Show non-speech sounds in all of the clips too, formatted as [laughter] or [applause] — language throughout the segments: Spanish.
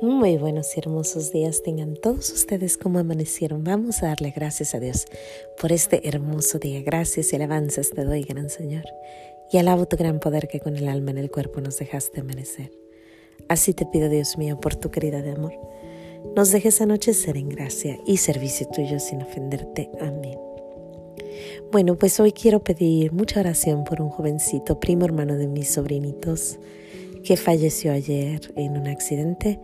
Muy buenos y hermosos días tengan todos ustedes como amanecieron. Vamos a darle gracias a Dios por este hermoso día. Gracias y alabanzas te doy, gran Señor. Y alabo tu gran poder que con el alma en el cuerpo nos dejaste amanecer. Así te pido, Dios mío, por tu querida de amor, nos dejes anochecer en gracia y servicio tuyo sin ofenderte. Amén. Bueno, pues hoy quiero pedir mucha oración por un jovencito, primo hermano de mis sobrinitos, que falleció ayer en un accidente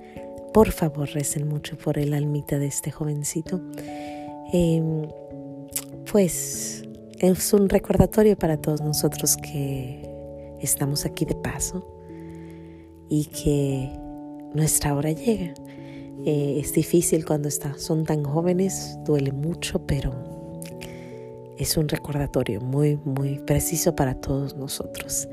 por favor, recen mucho por el almita de este jovencito. Em, pues es un recordatorio para todos nosotros que estamos aquí de paso y que nuestra hora llega. Eh, es difícil cuando está, son tan jóvenes, duele mucho, pero es un recordatorio muy, muy preciso para todos nosotros.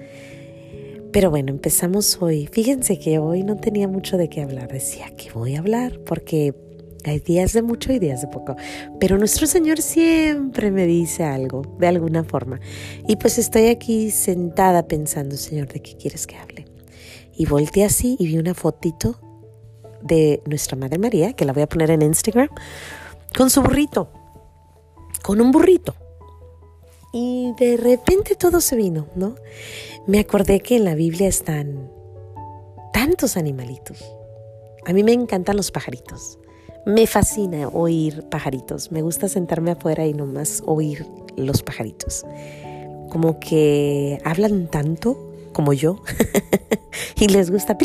Pero bueno, empezamos hoy. Fíjense que hoy no tenía mucho de qué hablar. Decía que voy a hablar porque hay días de mucho y días de poco. Pero nuestro Señor siempre me dice algo, de alguna forma. Y pues estoy aquí sentada pensando, Señor, ¿de qué quieres que hable? Y volteé así y vi una fotito de nuestra Madre María, que la voy a poner en Instagram, con su burrito, con un burrito. Y de repente todo se vino, ¿no? Me acordé que en la Biblia están tantos animalitos. A mí me encantan los pajaritos. Me fascina oír pajaritos. Me gusta sentarme afuera y nomás oír los pajaritos. Como que hablan tanto como yo [laughs] y les gusta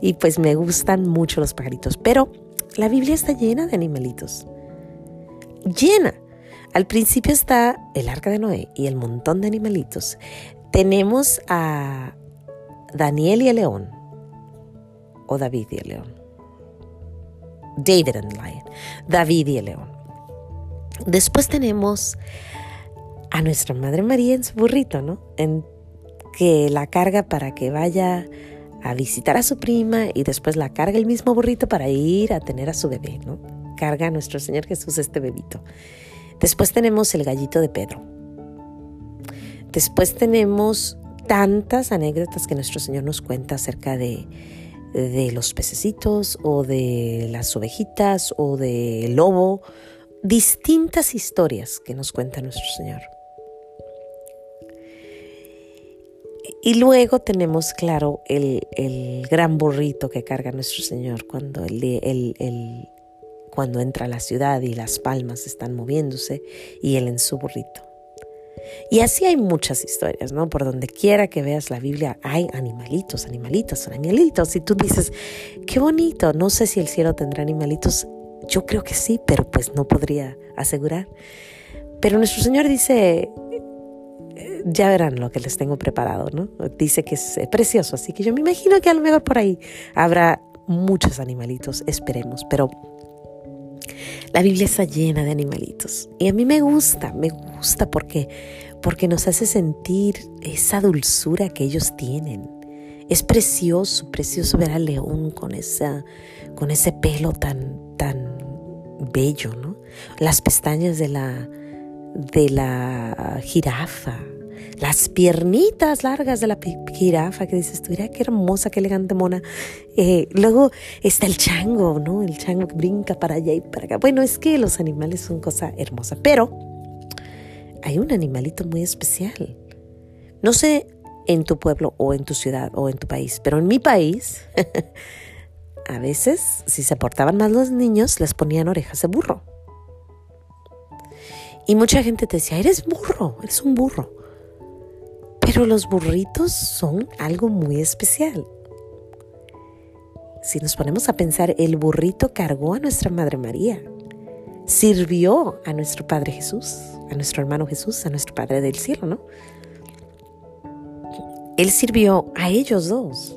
y pues me gustan mucho los pajaritos. Pero la Biblia está llena de animalitos. Llena. Al principio está el arca de Noé y el montón de animalitos. Tenemos a Daniel y el león, o David y el león. David and Lion, David y el león. Después tenemos a nuestra Madre María en su burrito, ¿no? En que la carga para que vaya a visitar a su prima y después la carga el mismo burrito para ir a tener a su bebé, ¿no? Carga a nuestro Señor Jesús este bebito. Después tenemos el gallito de Pedro. Después tenemos tantas anécdotas que nuestro Señor nos cuenta acerca de, de los pececitos o de las ovejitas o del lobo. Distintas historias que nos cuenta nuestro Señor. Y luego tenemos, claro, el, el, gran burrito que carga nuestro Señor cuando el, el, cuando entra a la ciudad y las palmas están moviéndose y él en su burrito. Y así hay muchas historias, ¿no? Por donde quiera que veas la Biblia hay animalitos, animalitos, animalitos. Y tú dices, qué bonito, no sé si el cielo tendrá animalitos. Yo creo que sí, pero pues no podría asegurar. Pero nuestro Señor dice, ya verán lo que les tengo preparado, ¿no? Dice que es precioso, así que yo me imagino que a lo mejor por ahí habrá muchos animalitos, esperemos, pero la Biblia está llena de animalitos y a mí me gusta, me gusta porque, porque nos hace sentir esa dulzura que ellos tienen. Es precioso, precioso ver al león con, esa, con ese pelo tan, tan bello, ¿no? Las pestañas de la, de la jirafa, las piernitas largas de la jirafa que dices mira qué hermosa, qué elegante mona. Eh, luego está el chango, ¿no? El chango que brinca para allá y para acá. Bueno, es que los animales son cosa hermosa, pero hay un animalito muy especial. No sé en tu pueblo o en tu ciudad o en tu país, pero en mi país, [laughs] a veces, si se portaban mal los niños, les ponían orejas de burro. Y mucha gente te decía, eres burro, eres un burro. Pero los burritos son algo muy especial. Si nos ponemos a pensar, el burrito cargó a nuestra Madre María, sirvió a nuestro Padre Jesús, a nuestro hermano Jesús, a nuestro Padre del cielo, ¿no? Él sirvió a ellos dos.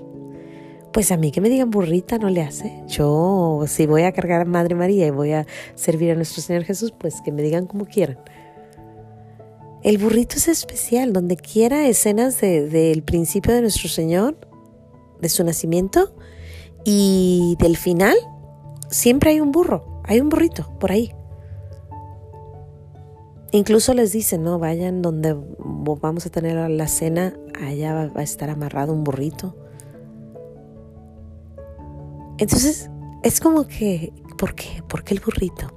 Pues a mí que me digan burrita no le hace. Yo, si voy a cargar a Madre María y voy a servir a nuestro Señor Jesús, pues que me digan como quieran. El burrito es especial, donde quiera escenas del principio de nuestro Señor, de su nacimiento y del final, siempre hay un burro, hay un burrito por ahí. Incluso les dicen, no, vayan donde vamos a tener la cena, allá va a estar amarrado un burrito. Entonces, es como que, ¿por qué? ¿Por qué el burrito?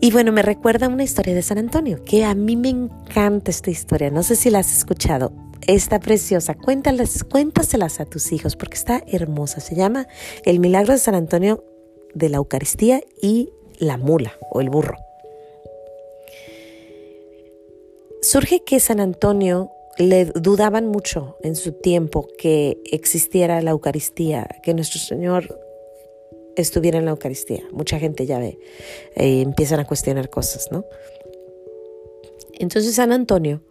Y bueno, me recuerda una historia de San Antonio, que a mí me encanta esta historia. No sé si la has escuchado. Está preciosa. Cuéntales, cuéntaselas a tus hijos porque está hermosa. Se llama El milagro de San Antonio de la Eucaristía y la mula o el burro. Surge que San Antonio le dudaban mucho en su tiempo que existiera la Eucaristía, que nuestro Señor estuviera en la Eucaristía. Mucha gente ya ve, eh, empiezan a cuestionar cosas, ¿no? Entonces San Antonio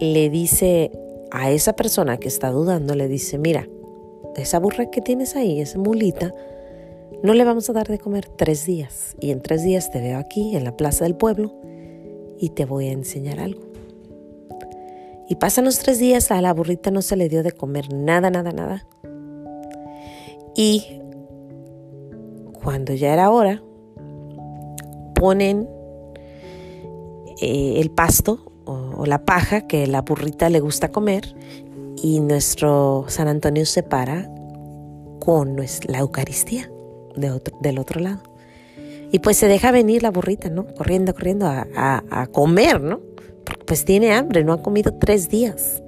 le dice a esa persona que está dudando, le dice, mira, esa burra que tienes ahí, esa mulita, no le vamos a dar de comer tres días. Y en tres días te veo aquí en la plaza del pueblo y te voy a enseñar algo. Y pasan los tres días, a la burrita no se le dio de comer nada, nada, nada. Y cuando ya era hora, ponen eh, el pasto o, la paja que la burrita le gusta comer y nuestro San Antonio se para con la Eucaristía del otro lado. Y pues se deja venir la burrita, ¿no? Corriendo, corriendo a, comer, ¿no? pues tiene hambre, no ha comido tres días.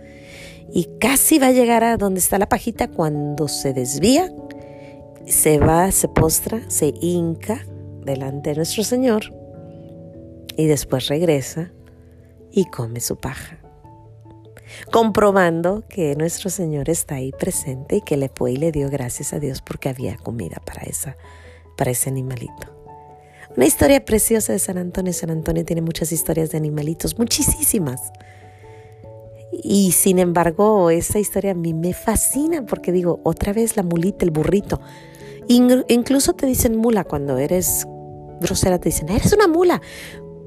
Y casi va a llegar a donde está la pajita cuando se desvía se va, se postra, se hinca delante de nuestro Señor y después regresa y come su paja, comprobando que nuestro Señor está ahí presente y que le fue y le dio gracias a Dios porque había comida para, esa, para ese animalito. Una historia preciosa de San Antonio. San Antonio tiene muchas historias de animalitos, muchísimas. Y sin embargo, esa historia a mí me fascina porque digo, otra vez la mulita, el burrito. Incluso te dicen mula cuando eres grosera, te dicen, eres una mula.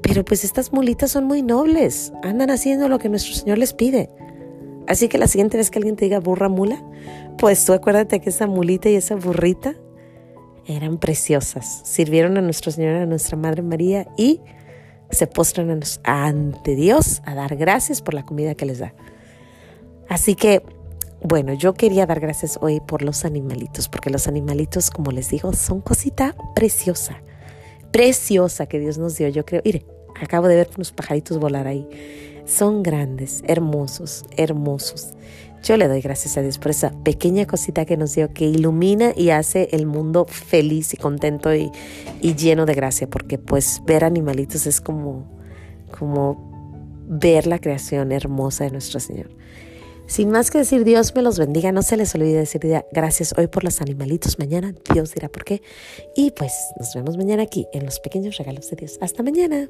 Pero pues estas mulitas son muy nobles, andan haciendo lo que nuestro Señor les pide. Así que la siguiente vez que alguien te diga burra mula, pues tú acuérdate que esa mulita y esa burrita eran preciosas, sirvieron a nuestro Señor, a nuestra Madre María y se postran ante Dios a dar gracias por la comida que les da. Así que bueno, yo quería dar gracias hoy por los animalitos, porque los animalitos, como les digo, son cosita preciosa, preciosa que Dios nos dio. Yo creo, mire, acabo de ver unos pajaritos volar ahí. Son grandes, hermosos, hermosos. Yo le doy gracias a Dios por esa pequeña cosita que nos dio, que ilumina y hace el mundo feliz y contento y, y lleno de gracia, porque pues ver animalitos es como, como ver la creación hermosa de nuestro Señor. Sin más que decir Dios me los bendiga, no se les olvide decir gracias hoy por los animalitos, mañana Dios dirá por qué. Y pues nos vemos mañana aquí en los pequeños regalos de Dios. Hasta mañana.